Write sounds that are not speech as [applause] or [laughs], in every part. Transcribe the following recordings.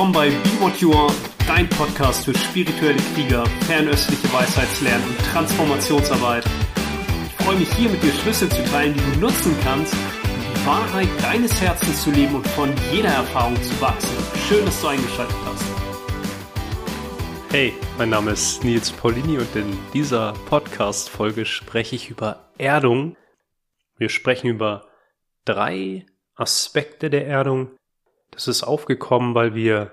willkommen bei Be What You Are, dein Podcast für spirituelle Krieger, fernöstliche Weisheitslernen und Transformationsarbeit. Ich freue mich hier mit dir Schlüssel zu teilen, die du nutzen kannst, um die Wahrheit deines Herzens zu leben und von jeder Erfahrung zu wachsen. Schön, dass du eingeschaltet hast. Hey, mein Name ist Nils Paulini und in dieser Podcast-Folge spreche ich über Erdung. Wir sprechen über drei Aspekte der Erdung. Das ist aufgekommen, weil wir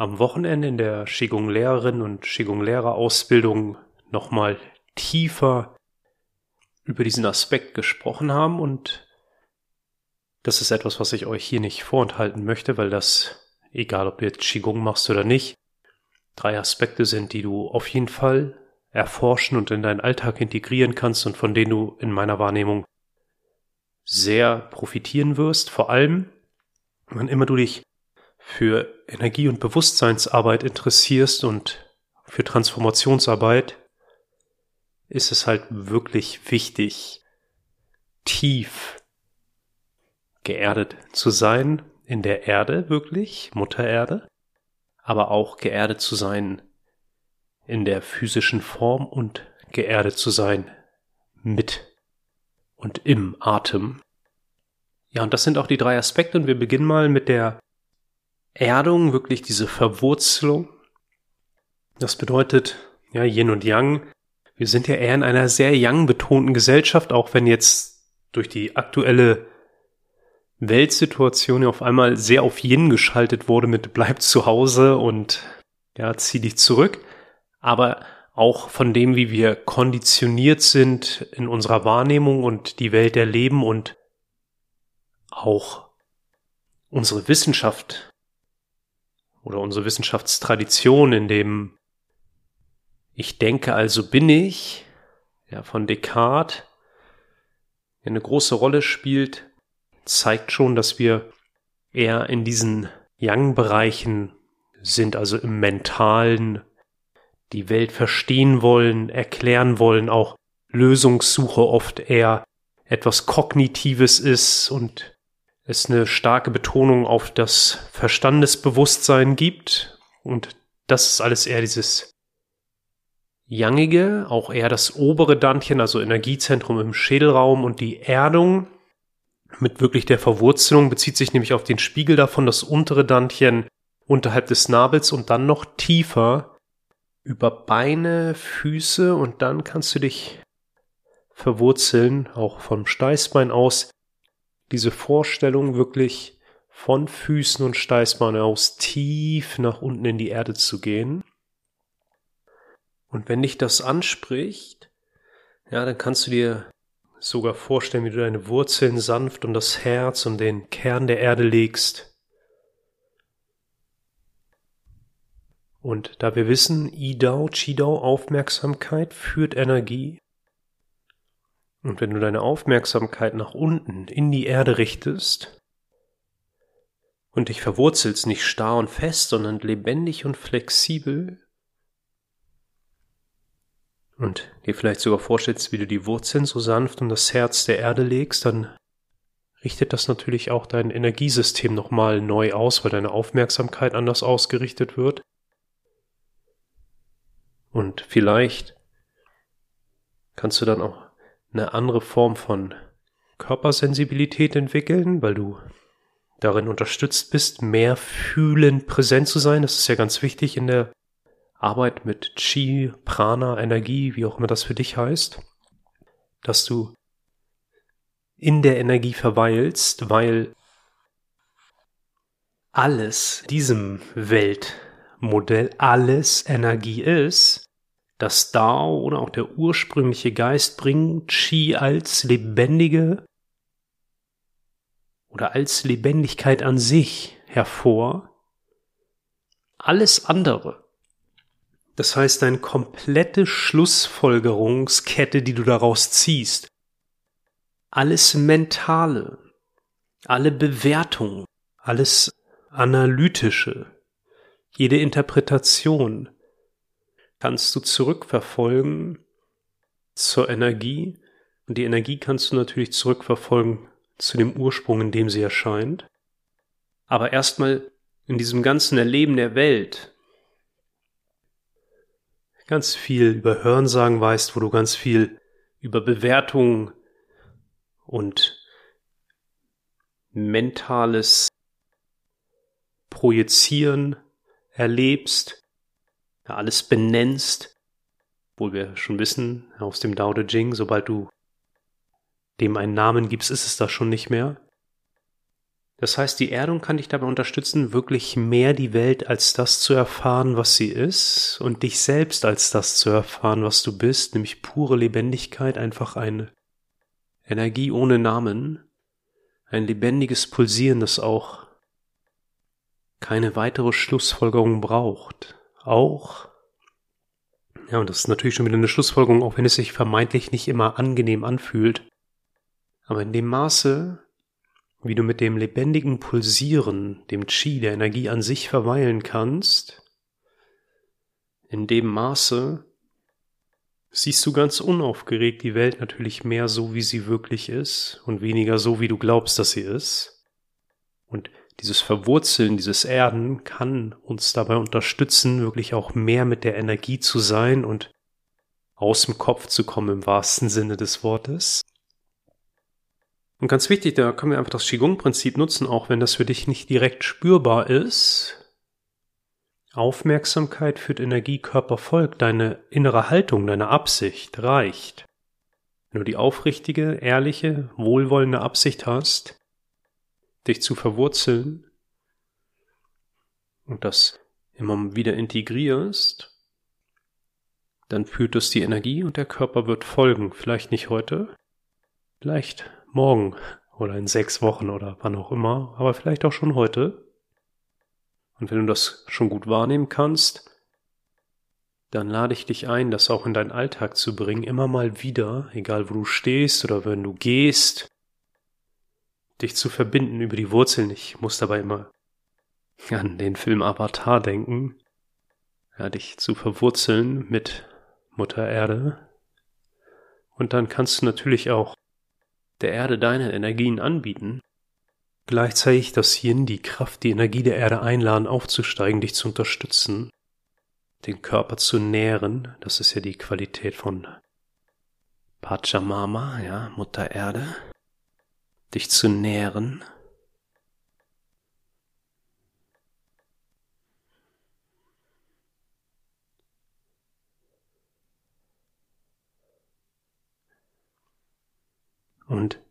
am Wochenende in der Qigong Lehrerin und Qigong Lehrer Ausbildung nochmal tiefer über diesen Aspekt gesprochen haben. Und das ist etwas, was ich euch hier nicht vorenthalten möchte, weil das, egal ob du jetzt Qigong machst oder nicht, drei Aspekte sind, die du auf jeden Fall erforschen und in deinen Alltag integrieren kannst und von denen du in meiner Wahrnehmung sehr profitieren wirst, vor allem, wann immer du dich für Energie- und Bewusstseinsarbeit interessierst und für Transformationsarbeit, ist es halt wirklich wichtig, tief geerdet zu sein, in der Erde wirklich, Mutter Erde, aber auch geerdet zu sein in der physischen Form und geerdet zu sein mit und im Atem. Ja, und das sind auch die drei Aspekte und wir beginnen mal mit der Erdung, wirklich diese Verwurzelung. Das bedeutet, ja, Yin und Yang. Wir sind ja eher in einer sehr Yang betonten Gesellschaft, auch wenn jetzt durch die aktuelle Weltsituation ja auf einmal sehr auf Yin geschaltet wurde mit bleib zu Hause und ja, zieh dich zurück. Aber auch von dem, wie wir konditioniert sind in unserer Wahrnehmung und die Welt erleben und auch unsere Wissenschaft oder unsere Wissenschaftstradition, in dem ich denke, also bin ich, ja, von Descartes, eine große Rolle spielt, zeigt schon, dass wir eher in diesen Yang-Bereichen sind, also im mentalen, die Welt verstehen wollen, erklären wollen, auch Lösungssuche oft eher etwas Kognitives ist und es eine starke Betonung auf das Verstandesbewusstsein gibt und das ist alles eher dieses Yangige, auch eher das obere Dantchen, also Energiezentrum im Schädelraum und die Erdung mit wirklich der Verwurzelung bezieht sich nämlich auf den Spiegel davon, das untere Dantchen unterhalb des Nabels und dann noch tiefer über Beine, Füße und dann kannst du dich verwurzeln, auch vom Steißbein aus. Diese Vorstellung wirklich von Füßen und Steißbein aus tief nach unten in die Erde zu gehen. Und wenn dich das anspricht, ja, dann kannst du dir sogar vorstellen, wie du deine Wurzeln sanft um das Herz und den Kern der Erde legst. Und da wir wissen, Idao, Chidao, Aufmerksamkeit führt Energie. Und wenn du deine Aufmerksamkeit nach unten in die Erde richtest und dich verwurzelst nicht starr und fest, sondern lebendig und flexibel, und dir vielleicht sogar vorstellst, wie du die Wurzeln so sanft um das Herz der Erde legst, dann richtet das natürlich auch dein Energiesystem nochmal neu aus, weil deine Aufmerksamkeit anders ausgerichtet wird. Und vielleicht kannst du dann auch eine andere Form von Körpersensibilität entwickeln, weil du darin unterstützt bist, mehr fühlend präsent zu sein. Das ist ja ganz wichtig in der Arbeit mit Chi, Prana, Energie, wie auch immer das für dich heißt, dass du in der Energie verweilst, weil alles diesem Weltmodell, alles Energie ist, das Dao oder auch der ursprüngliche Geist bringt Chi als lebendige oder als Lebendigkeit an sich hervor. Alles andere das heißt, deine komplette Schlussfolgerungskette, die du daraus ziehst, alles Mentale, alle Bewertungen, alles Analytische, jede Interpretation kannst du zurückverfolgen zur Energie und die Energie kannst du natürlich zurückverfolgen zu dem Ursprung, in dem sie erscheint. Aber erstmal in diesem ganzen Erleben der Welt ganz viel über Hörensagen weißt, wo du ganz viel über Bewertung und mentales Projizieren erlebst, alles benennst, obwohl wir schon wissen aus dem Dao De Jing, sobald du dem einen Namen gibst, ist es das schon nicht mehr. Das heißt, die Erdung kann dich dabei unterstützen, wirklich mehr die Welt als das zu erfahren, was sie ist, und dich selbst als das zu erfahren, was du bist, nämlich pure Lebendigkeit, einfach eine Energie ohne Namen, ein lebendiges Pulsieren, das auch keine weitere Schlussfolgerung braucht. Auch, ja, und das ist natürlich schon wieder eine Schlussfolgerung, auch wenn es sich vermeintlich nicht immer angenehm anfühlt, aber in dem Maße, wie du mit dem lebendigen Pulsieren, dem Chi, der Energie an sich verweilen kannst, in dem Maße siehst du ganz unaufgeregt die Welt natürlich mehr so, wie sie wirklich ist und weniger so, wie du glaubst, dass sie ist. Und dieses Verwurzeln, dieses Erden kann uns dabei unterstützen, wirklich auch mehr mit der Energie zu sein und aus dem Kopf zu kommen im wahrsten Sinne des Wortes. Und ganz wichtig, da können wir einfach das Qigong-Prinzip nutzen, auch wenn das für dich nicht direkt spürbar ist. Aufmerksamkeit führt Energie, Körper folgt, deine innere Haltung, deine Absicht reicht. Wenn du die aufrichtige, ehrliche, wohlwollende Absicht hast, dich zu verwurzeln und das immer wieder integrierst, dann führt es die Energie und der Körper wird folgen. Vielleicht nicht heute, vielleicht morgen oder in sechs Wochen oder wann auch immer, aber vielleicht auch schon heute. Und wenn du das schon gut wahrnehmen kannst, dann lade ich dich ein, das auch in deinen Alltag zu bringen, immer mal wieder, egal wo du stehst oder wenn du gehst, dich zu verbinden über die Wurzeln. Ich muss dabei immer an den Film Avatar denken, ja, dich zu verwurzeln mit Mutter Erde. Und dann kannst du natürlich auch der Erde deine Energien anbieten, gleichzeitig das Yin, die Kraft, die Energie der Erde einladen, aufzusteigen, dich zu unterstützen, den Körper zu nähren, das ist ja die Qualität von Pachamama, ja, Mutter Erde, dich zu nähren, Und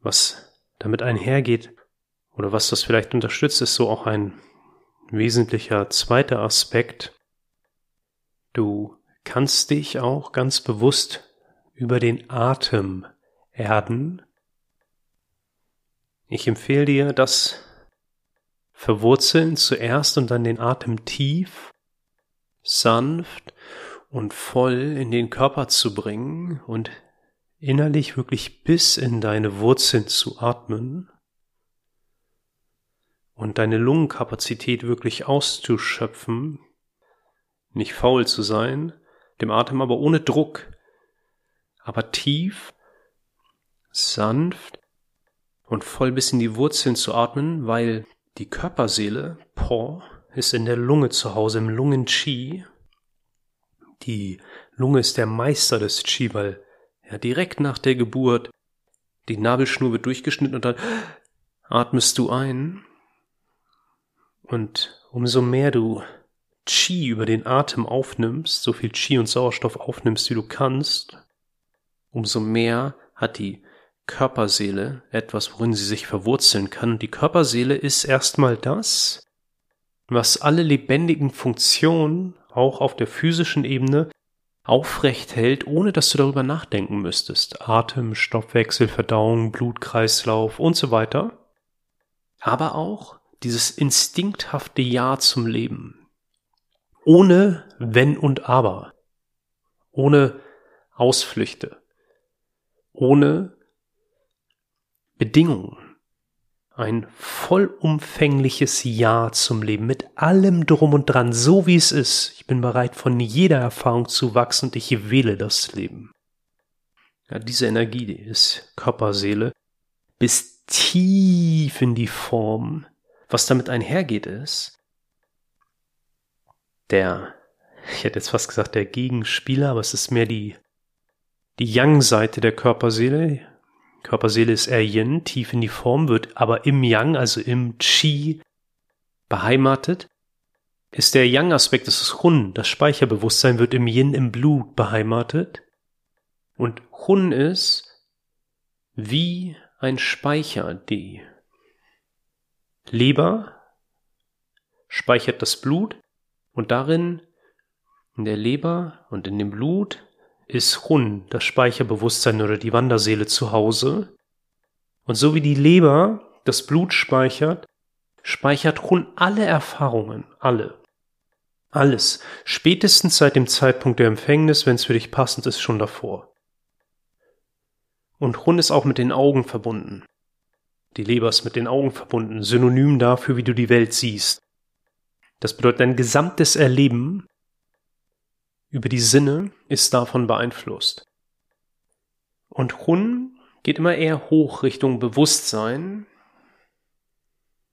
was damit einhergeht oder was das vielleicht unterstützt, ist so auch ein wesentlicher zweiter Aspekt. Du kannst dich auch ganz bewusst über den Atem erden. Ich empfehle dir, das Verwurzeln zuerst und dann den Atem tief, sanft und voll in den Körper zu bringen und innerlich wirklich bis in deine Wurzeln zu atmen und deine Lungenkapazität wirklich auszuschöpfen, nicht faul zu sein, dem Atem aber ohne Druck, aber tief, sanft und voll bis in die Wurzeln zu atmen, weil die Körperseele, Po, ist in der Lunge zu Hause, im Lungen-Chi. Die Lunge ist der Meister des Chi, weil ja, direkt nach der Geburt, die Nabelschnur wird durchgeschnitten und dann atmest du ein. Und umso mehr du Qi über den Atem aufnimmst, so viel Qi und Sauerstoff aufnimmst, wie du kannst, umso mehr hat die Körperseele etwas, worin sie sich verwurzeln kann. Die Körperseele ist erstmal das, was alle lebendigen Funktionen auch auf der physischen Ebene aufrecht hält, ohne dass du darüber nachdenken müsstest. Atem, Stoffwechsel, Verdauung, Blutkreislauf und so weiter. Aber auch dieses instinkthafte Ja zum Leben. Ohne Wenn und Aber. Ohne Ausflüchte. Ohne Bedingungen ein vollumfängliches Ja zum Leben mit allem drum und dran, so wie es ist. Ich bin bereit, von jeder Erfahrung zu wachsen und ich wähle das Leben. Ja, diese Energie, die ist Körperseele, bis tief in die Form was damit einhergeht ist, der, ich hätte jetzt fast gesagt der Gegenspieler, aber es ist mehr die, die Yang-Seite der Körperseele. Körperseele ist eher Yin, tief in die Form, wird aber im Yang, also im Qi, beheimatet. Ist der Yang-Aspekt, das ist Hun, das Speicherbewusstsein wird im Yin, im Blut beheimatet. Und Hun ist wie ein Speicher, die Leber speichert das Blut und darin in der Leber und in dem Blut ist Hun, das Speicherbewusstsein oder die Wanderseele zu Hause. Und so wie die Leber das Blut speichert, speichert Hun alle Erfahrungen, alle. Alles. Spätestens seit dem Zeitpunkt der Empfängnis, wenn es für dich passend ist, schon davor. Und Hun ist auch mit den Augen verbunden. Die Leber ist mit den Augen verbunden, synonym dafür, wie du die Welt siehst. Das bedeutet, dein gesamtes Erleben über die Sinne ist davon beeinflusst. Und Hun geht immer eher hoch Richtung Bewusstsein,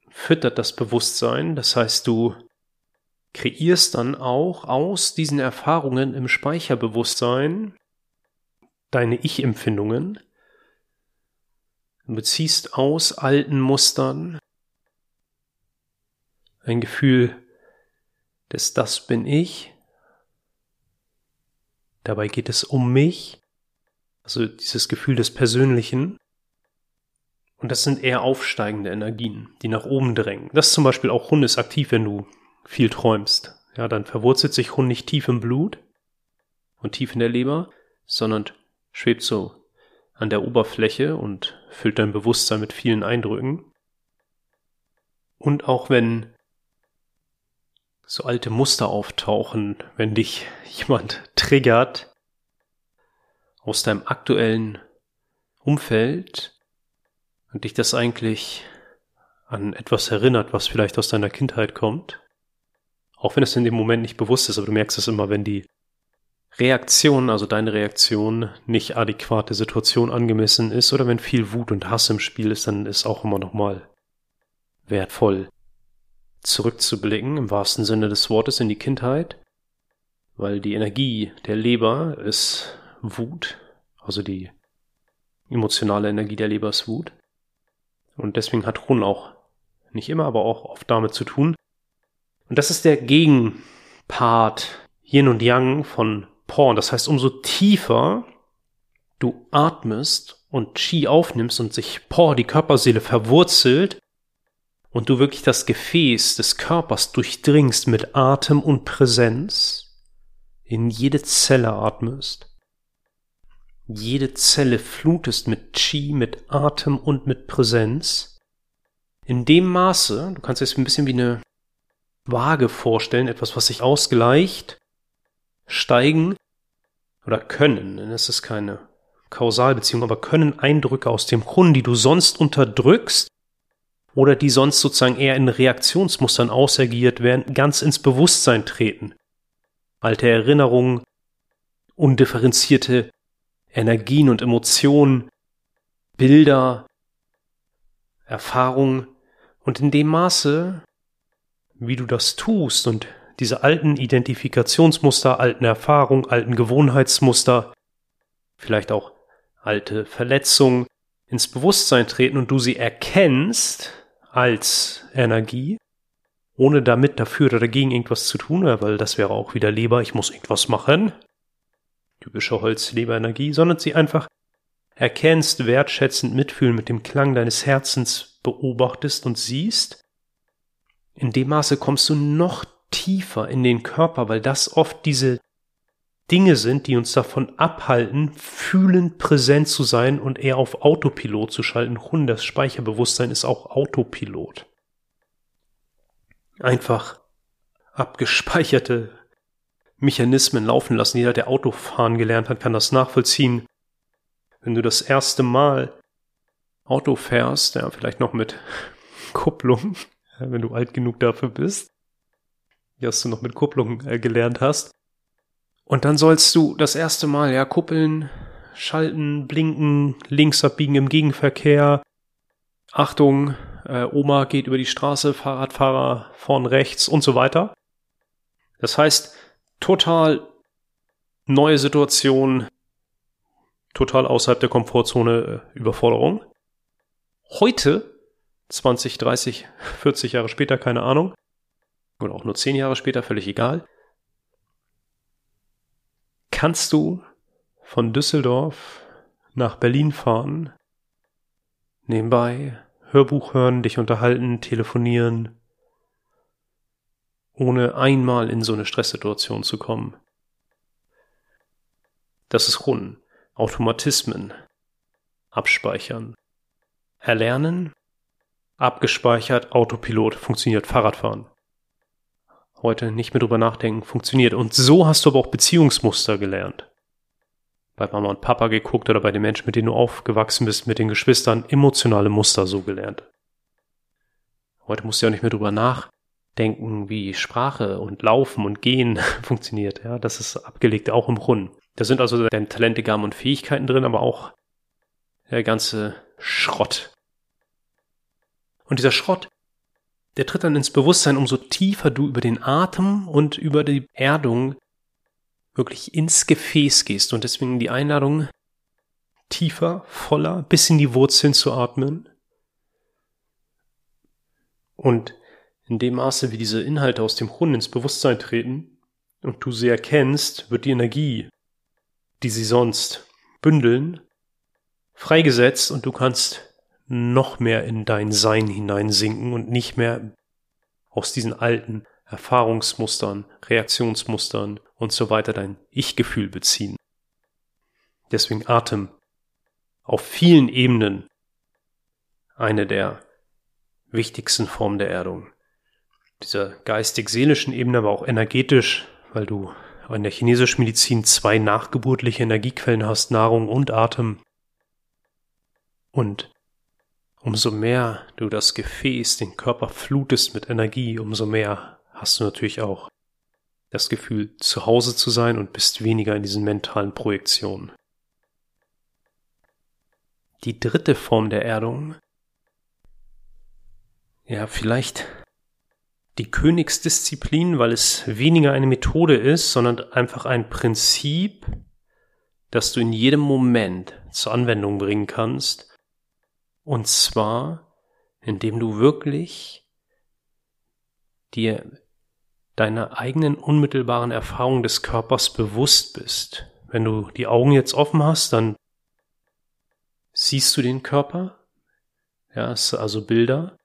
füttert das Bewusstsein, das heißt, du kreierst dann auch aus diesen Erfahrungen im Speicherbewusstsein deine Ich-Empfindungen, du beziehst aus alten Mustern ein Gefühl des Das bin ich, Dabei geht es um mich, also dieses Gefühl des Persönlichen. Und das sind eher aufsteigende Energien, die nach oben drängen. Das ist zum Beispiel auch Hund ist aktiv, wenn du viel träumst. Ja, dann verwurzelt sich Hund nicht tief im Blut und tief in der Leber, sondern schwebt so an der Oberfläche und füllt dein Bewusstsein mit vielen Eindrücken. Und auch wenn so alte Muster auftauchen, wenn dich jemand triggert aus deinem aktuellen Umfeld und dich das eigentlich an etwas erinnert, was vielleicht aus deiner Kindheit kommt. Auch wenn es in dem Moment nicht bewusst ist, aber du merkst es immer, wenn die Reaktion, also deine Reaktion, nicht adäquat der Situation angemessen ist oder wenn viel Wut und Hass im Spiel ist, dann ist auch immer nochmal wertvoll, zurückzublicken, im wahrsten Sinne des Wortes, in die Kindheit, weil die Energie der Leber ist Wut, also die emotionale Energie der Leber ist Wut. Und deswegen hat Run auch nicht immer, aber auch oft damit zu tun. Und das ist der Gegenpart Yin und Yang von Porn. Das heißt, umso tiefer du atmest und Qi aufnimmst und sich Por, die Körperseele, verwurzelt, und du wirklich das Gefäß des Körpers durchdringst mit Atem und Präsenz, in jede Zelle atmest, jede Zelle flutest mit Chi, mit Atem und mit Präsenz, in dem Maße, du kannst es ein bisschen wie eine Waage vorstellen, etwas, was sich ausgleicht, steigen oder können, denn es ist keine Kausalbeziehung, aber können Eindrücke aus dem Grund, die du sonst unterdrückst, oder die sonst sozusagen eher in Reaktionsmustern ausagiert werden, ganz ins Bewusstsein treten. Alte Erinnerungen, undifferenzierte Energien und Emotionen, Bilder, Erfahrungen und in dem Maße, wie du das tust und diese alten Identifikationsmuster, alten Erfahrungen, alten Gewohnheitsmuster, vielleicht auch alte Verletzungen ins Bewusstsein treten und du sie erkennst, als Energie, ohne damit dafür oder dagegen irgendwas zu tun, weil das wäre auch wieder Leber, ich muss irgendwas machen. Typische Holzleberenergie, sondern sie einfach erkennst, wertschätzend mitfühlen mit dem Klang deines Herzens beobachtest und siehst, in dem Maße kommst du noch tiefer in den Körper, weil das oft diese Dinge sind, die uns davon abhalten, fühlend präsent zu sein und eher auf Autopilot zu schalten. Hund, das Speicherbewusstsein ist auch Autopilot. Einfach abgespeicherte Mechanismen laufen lassen. Jeder, der Autofahren gelernt hat, kann das nachvollziehen. Wenn du das erste Mal Auto fährst, ja, vielleicht noch mit [laughs] Kupplung, wenn du alt genug dafür bist, dass du noch mit Kupplung äh, gelernt hast, und dann sollst du das erste Mal, ja, kuppeln, schalten, blinken, links abbiegen im Gegenverkehr. Achtung, äh, Oma geht über die Straße, Fahrradfahrer vorn rechts und so weiter. Das heißt, total neue Situation, total außerhalb der Komfortzone, äh, Überforderung. Heute, 20, 30, 40 Jahre später, keine Ahnung, oder auch nur 10 Jahre später, völlig egal, kannst du von Düsseldorf nach Berlin fahren, nebenbei Hörbuch hören, dich unterhalten, telefonieren, ohne einmal in so eine Stresssituation zu kommen. Das ist Runden, Automatismen, Abspeichern, Erlernen, abgespeichert, Autopilot, funktioniert, Fahrradfahren. Heute nicht mehr drüber nachdenken, funktioniert. Und so hast du aber auch Beziehungsmuster gelernt bei Mama und Papa geguckt oder bei den Menschen, mit denen du aufgewachsen bist, mit den Geschwistern, emotionale Muster so gelernt. Heute musst du ja nicht mehr drüber nachdenken, wie Sprache und Laufen und Gehen [laughs] funktioniert. Ja, das ist abgelegt auch im Brunnen. Da sind also deine Talente, Gaben und Fähigkeiten drin, aber auch der ganze Schrott. Und dieser Schrott, der tritt dann ins Bewusstsein, umso tiefer du über den Atem und über die Erdung wirklich ins Gefäß gehst und deswegen die Einladung, tiefer, voller, bis in die Wurzeln zu atmen. Und in dem Maße, wie diese Inhalte aus dem Grund ins Bewusstsein treten und du sie erkennst, wird die Energie, die sie sonst bündeln, freigesetzt und du kannst noch mehr in dein Sein hineinsinken und nicht mehr aus diesen alten Erfahrungsmustern, Reaktionsmustern und so weiter dein Ich-Gefühl beziehen. Deswegen Atem auf vielen Ebenen eine der wichtigsten Formen der Erdung. Dieser geistig-seelischen Ebene, aber auch energetisch, weil du in der chinesischen Medizin zwei nachgeburtliche Energiequellen hast, Nahrung und Atem. Und umso mehr du das Gefäß, den Körper flutest mit Energie, umso mehr hast du natürlich auch das Gefühl, zu Hause zu sein und bist weniger in diesen mentalen Projektionen. Die dritte Form der Erdung, ja, vielleicht die Königsdisziplin, weil es weniger eine Methode ist, sondern einfach ein Prinzip, das du in jedem Moment zur Anwendung bringen kannst. Und zwar, indem du wirklich dir deiner eigenen unmittelbaren Erfahrung des Körpers bewusst bist. Wenn du die Augen jetzt offen hast, dann siehst du den Körper, ja, also Bilder,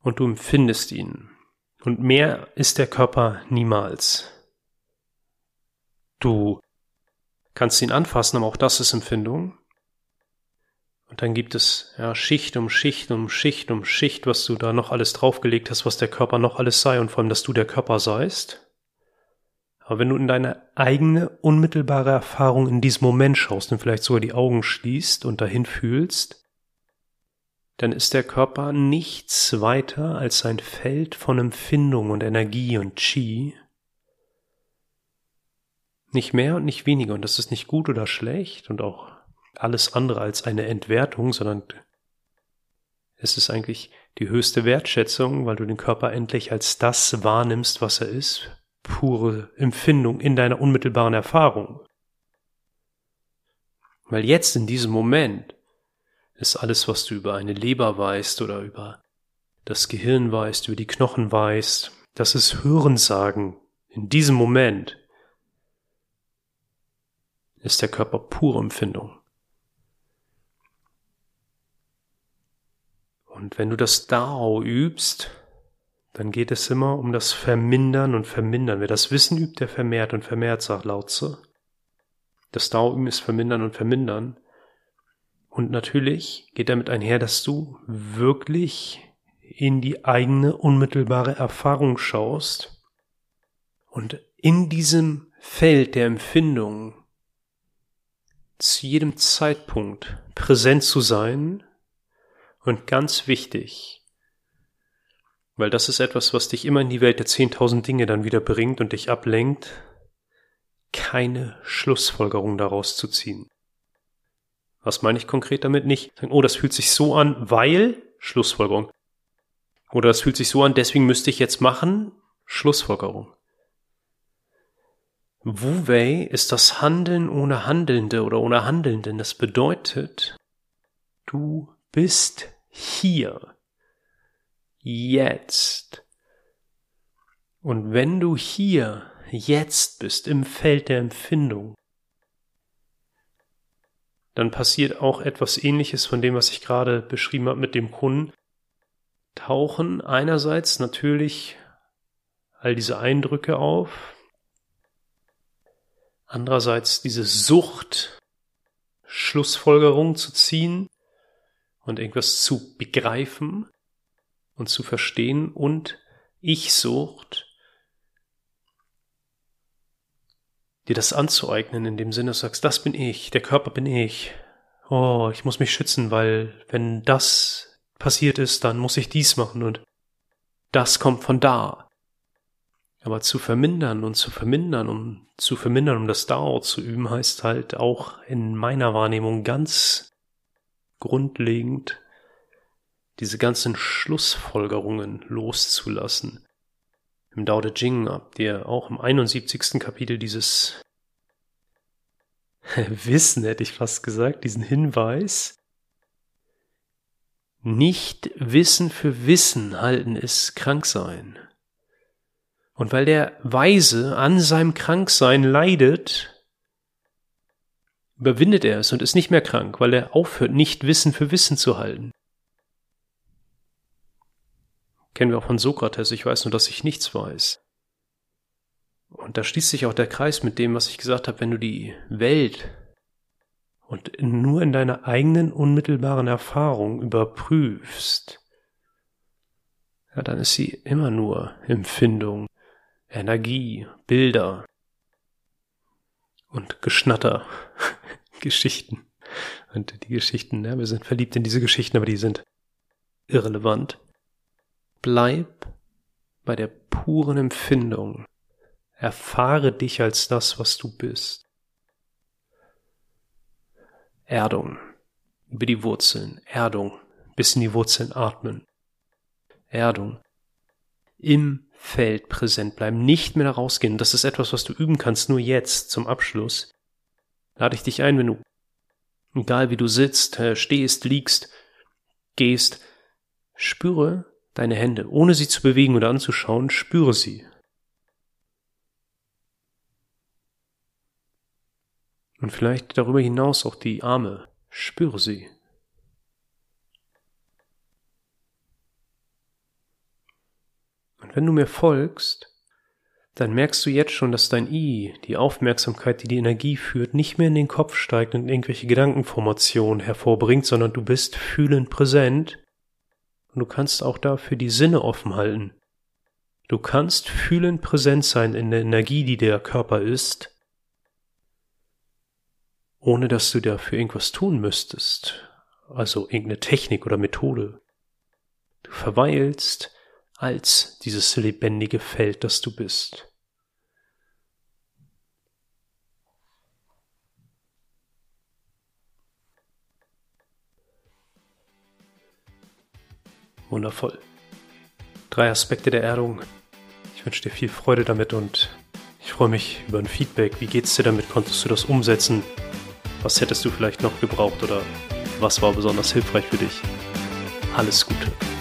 und du empfindest ihn. Und mehr ist der Körper niemals. Du kannst ihn anfassen, aber auch das ist Empfindung. Und dann gibt es ja, Schicht um Schicht um Schicht um Schicht, was du da noch alles draufgelegt hast, was der Körper noch alles sei und vor allem, dass du der Körper seist. Aber wenn du in deine eigene unmittelbare Erfahrung in diesem Moment schaust und vielleicht sogar die Augen schließt und dahin fühlst, dann ist der Körper nichts weiter als ein Feld von Empfindung und Energie und Chi. Nicht mehr und nicht weniger. Und das ist nicht gut oder schlecht und auch alles andere als eine Entwertung, sondern es ist eigentlich die höchste Wertschätzung, weil du den Körper endlich als das wahrnimmst, was er ist, pure Empfindung in deiner unmittelbaren Erfahrung. Weil jetzt in diesem Moment ist alles, was du über eine Leber weißt oder über das Gehirn weißt, über die Knochen weißt, das ist Hörensagen. In diesem Moment ist der Körper pure Empfindung. Und wenn du das Dao übst, dann geht es immer um das Vermindern und Vermindern. Wer das Wissen übt, der vermehrt und vermehrt, sagt Lautze. Das Dao üben ist Vermindern und Vermindern. Und natürlich geht damit einher, dass du wirklich in die eigene unmittelbare Erfahrung schaust und in diesem Feld der Empfindung zu jedem Zeitpunkt präsent zu sein und ganz wichtig, weil das ist etwas, was dich immer in die Welt der 10.000 Dinge dann wieder bringt und dich ablenkt, keine Schlussfolgerung daraus zu ziehen. Was meine ich konkret damit? Nicht oh, das fühlt sich so an, weil Schlussfolgerung. Oder es fühlt sich so an, deswegen müsste ich jetzt machen. Schlussfolgerung. Wu Wei ist das Handeln ohne Handelnde oder ohne Handelnden. Das bedeutet, du bist hier. Jetzt. Und wenn du hier jetzt bist im Feld der Empfindung, dann passiert auch etwas ähnliches von dem, was ich gerade beschrieben habe mit dem Kunden. Tauchen einerseits natürlich all diese Eindrücke auf, andererseits diese Sucht, Schlussfolgerung zu ziehen und irgendwas zu begreifen und zu verstehen und Ich-Sucht, dir das anzueignen, in dem Sinne, du sagst, das bin ich, der Körper bin ich. Oh, ich muss mich schützen, weil wenn das passiert ist, dann muss ich dies machen und das kommt von da. Aber zu vermindern und zu vermindern, um zu vermindern, um das Dao zu üben, heißt halt auch in meiner Wahrnehmung ganz grundlegend diese ganzen Schlussfolgerungen loszulassen. Im Dao De Jing habt ihr auch im 71. Kapitel dieses [laughs] Wissen, hätte ich fast gesagt, diesen Hinweis. Nicht Wissen für Wissen halten ist Kranksein. Und weil der Weise an seinem Kranksein leidet, überwindet er es und ist nicht mehr krank, weil er aufhört, nicht Wissen für Wissen zu halten. Kennen wir auch von Sokrates, ich weiß nur, dass ich nichts weiß. Und da schließt sich auch der Kreis mit dem, was ich gesagt habe, wenn du die Welt und nur in deiner eigenen unmittelbaren Erfahrung überprüfst, ja, dann ist sie immer nur Empfindung, Energie, Bilder und Geschnatter, [laughs] Geschichten. Und die Geschichten, ja, wir sind verliebt in diese Geschichten, aber die sind irrelevant. Bleib bei der puren Empfindung. Erfahre dich als das, was du bist. Erdung. Über die Wurzeln. Erdung. Bis in die Wurzeln atmen. Erdung. Im Feld präsent bleiben. Nicht mehr rausgehen. Das ist etwas, was du üben kannst. Nur jetzt zum Abschluss. Lade ich dich ein, wenn du, egal wie du sitzt, äh, stehst, liegst, gehst, spüre, deine Hände, ohne sie zu bewegen oder anzuschauen, spüre sie. Und vielleicht darüber hinaus auch die Arme, spüre sie. Und wenn du mir folgst, dann merkst du jetzt schon, dass dein I, die Aufmerksamkeit, die die Energie führt, nicht mehr in den Kopf steigt und irgendwelche Gedankenformationen hervorbringt, sondern du bist fühlend präsent und du kannst auch dafür die Sinne offen halten. Du kannst fühlend präsent sein in der Energie, die der Körper ist, ohne dass du dafür irgendwas tun müsstest, also irgendeine Technik oder Methode. Du verweilst als dieses lebendige Feld, das du bist. Wundervoll. Drei Aspekte der Erdung. Ich wünsche dir viel Freude damit und ich freue mich über ein Feedback. Wie geht's dir damit? Konntest du das umsetzen? Was hättest du vielleicht noch gebraucht oder was war besonders hilfreich für dich? Alles Gute.